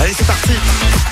Allez, c'est parti.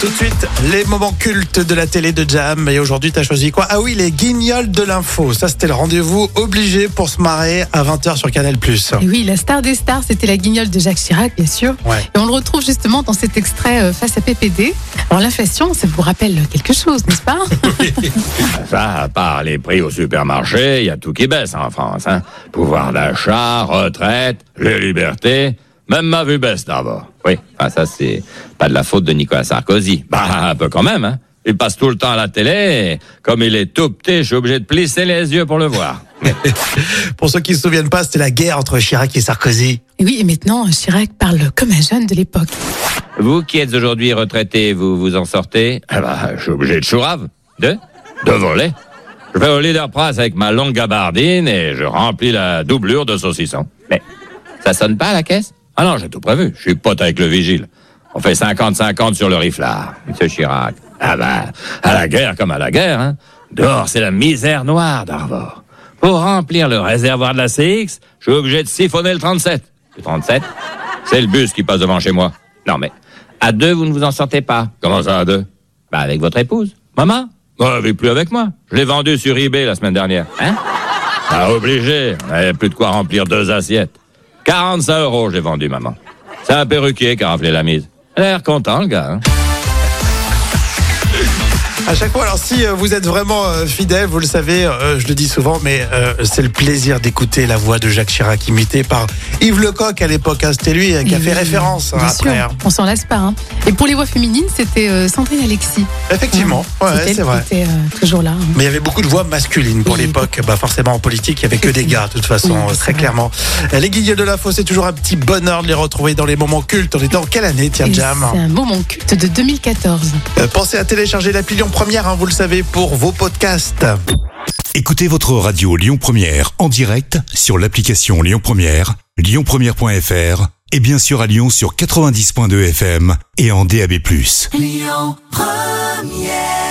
Tout de suite, les moments cultes de la télé de Jam. Et aujourd'hui, t'as choisi quoi? Ah oui, les guignols de l'info. Ça, c'était le rendez-vous obligé pour se marrer à 20h sur Canal+. Et oui, la star des stars, c'était la guignole de Jacques Chirac, bien sûr. Ouais. Et on le retrouve justement dans cet extrait euh, face à PPD. Alors l'inflation, ça vous rappelle quelque chose, n'est-ce pas? Ça, à part les prix au supermarché, il y a tout qui baisse en France. Hein. Pouvoir d'achat, retraite, les libertés, même ma vue baisse d'abord. Oui, ah, ça c'est pas de la faute de Nicolas Sarkozy. Bah, un peu quand même, hein. Il passe tout le temps à la télé, et comme il est tout petit, je suis obligé de plisser les yeux pour le voir. Pour ceux qui se souviennent pas, c'était la guerre entre Chirac et Sarkozy. Oui, et maintenant, Chirac parle comme un jeune de l'époque. Vous qui êtes aujourd'hui retraité, vous vous en sortez? Ah bah, je suis obligé de chourave. De De voler. Je vais au leader price avec ma longue gabardine et je remplis la doublure de saucisson. Mais ça sonne pas à la caisse? Ah non, j'ai tout prévu. Je suis pote avec le vigile. On fait 50-50 sur le riflard, Monsieur Chirac. Ah bah, à la guerre comme à la guerre, hein. Dehors, c'est la misère noire d'Arvor. Pour remplir le réservoir de la CX, je suis obligé de siphonner le 37. Le 37 C'est le bus qui passe devant chez moi. Non mais, à deux, vous ne vous en sortez pas. Comment ça, à deux? Bah, avec votre épouse. Maman? Bah, elle vit plus avec moi. Je l'ai vendu sur eBay la semaine dernière. Hein? Pas obligé. On n'avait plus de quoi remplir deux assiettes. 45 euros, j'ai vendu, maman. C'est un perruquier qui a raflé la mise. L'air content, le gars. hein. À chaque fois, alors si euh, vous êtes vraiment euh, fidèle, vous le savez, euh, je le dis souvent, mais c'est le plaisir d'écouter la voix de Jacques Chirac imitée par Yves Lecoq à l'époque. hein. C'était lui qui a fait référence hein, bien après. sûr, hein. on s'en lasse pas. hein. Et pour les voix féminines, c'était Sandrine Alexis. Effectivement, ouais, C'est vrai. était euh, toujours là. hein. Mais il y avait beaucoup de voix masculines pour Oui. l'époque. Bah forcément en politique, il y avait que des gars de toute façon, Oui, très vrai. clairement. Les guignols de l'info, c'est toujours un petit bonheur de les retrouver dans les moments cultes. On est dans quelle année, tiens, Jam C'est un moment culte de 2014. Euh, Pensez à télécharger l'appli Lyon Première, hein, vous le savez, pour vos podcasts. Écoutez votre radio Lyon Première en direct sur l'application Lyon Première, lyonpremière.fr et bien sûr à Lyon sur 90.2 FM et en DAB+. Lyon Première